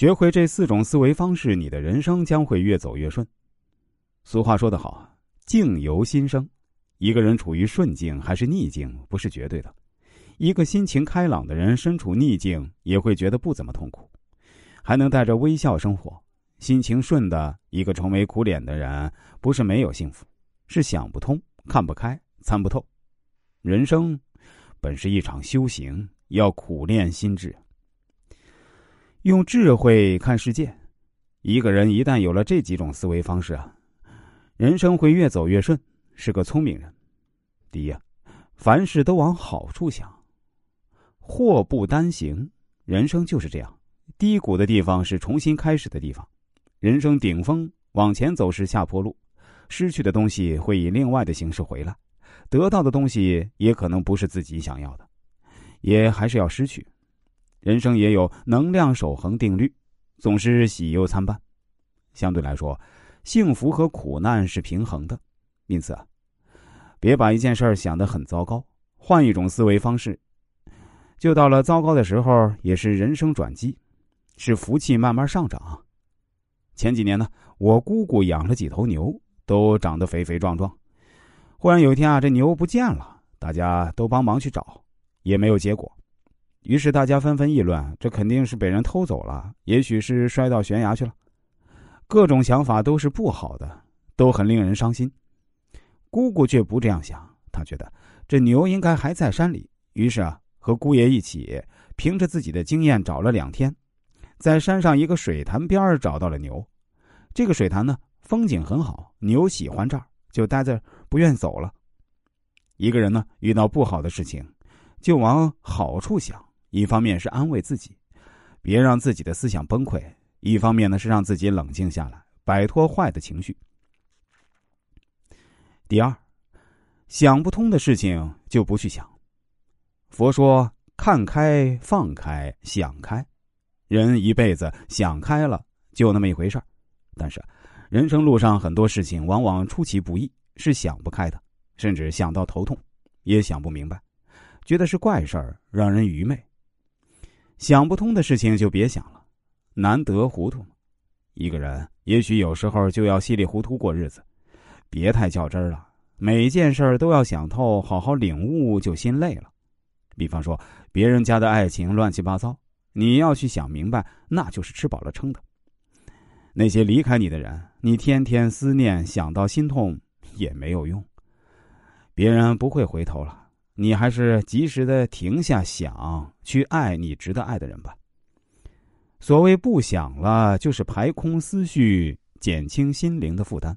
学会这四种思维方式，你的人生将会越走越顺。俗话说得好，境由心生。一个人处于顺境还是逆境，不是绝对的。一个心情开朗的人，身处逆境也会觉得不怎么痛苦，还能带着微笑生活。心情顺的一个愁眉苦脸的人，不是没有幸福，是想不通、看不开、参不透。人生本是一场修行，要苦练心智，用智慧看世界。一个人一旦有了这几种思维方式啊，人生会越走越顺，是个聪明人。第一啊，凡事都往好处想，祸不单行。人生就是这样，低谷的地方是重新开始的地方。人生顶峰往前走是下坡路，失去的东西会以另外的形式回来。得到的东西也可能不是自己想要的，也还是要失去。人生也有能量守恒定律，总是喜忧参半。相对来说，幸福和苦难是平衡的。因此啊，别把一件事儿想得很糟糕，换一种思维方式，就到了糟糕的时候，也是人生转机，是福气慢慢上涨。前几年呢，我姑姑养了几头牛，都长得肥肥壮壮。忽然有一天啊，这牛不见了，大家都帮忙去找，也没有结果。于是大家纷纷议论：这肯定是被人偷走了，也许是摔到悬崖去了。各种想法都是不好的，都很令人伤心。姑姑却不这样想，她觉得这牛应该还在山里。于是啊，和姑爷一起，凭着自己的经验找了两天，在山上一个水潭边找到了牛。这个水潭呢，风景很好，牛喜欢这儿。就待在不愿走了。一个人呢，遇到不好的事情，就往好处想。一方面是安慰自己，别让自己的思想崩溃；一方面呢，是让自己冷静下来，摆脱坏的情绪。第二，想不通的事情就不去想。佛说：“看开，放开，想开。”人一辈子想开了，就那么一回事儿。但是。人生路上很多事情往往出其不意，是想不开的，甚至想到头痛，也想不明白，觉得是怪事儿，让人愚昧。想不通的事情就别想了，难得糊涂嘛。一个人也许有时候就要稀里糊涂过日子，别太较真儿了。每件事都要想透，好好领悟就心累了。比方说，别人家的爱情乱七八糟，你要去想明白，那就是吃饱了撑的。那些离开你的人，你天天思念，想到心痛也没有用。别人不会回头了，你还是及时的停下想，去爱你值得爱的人吧。所谓不想了，就是排空思绪，减轻心灵的负担。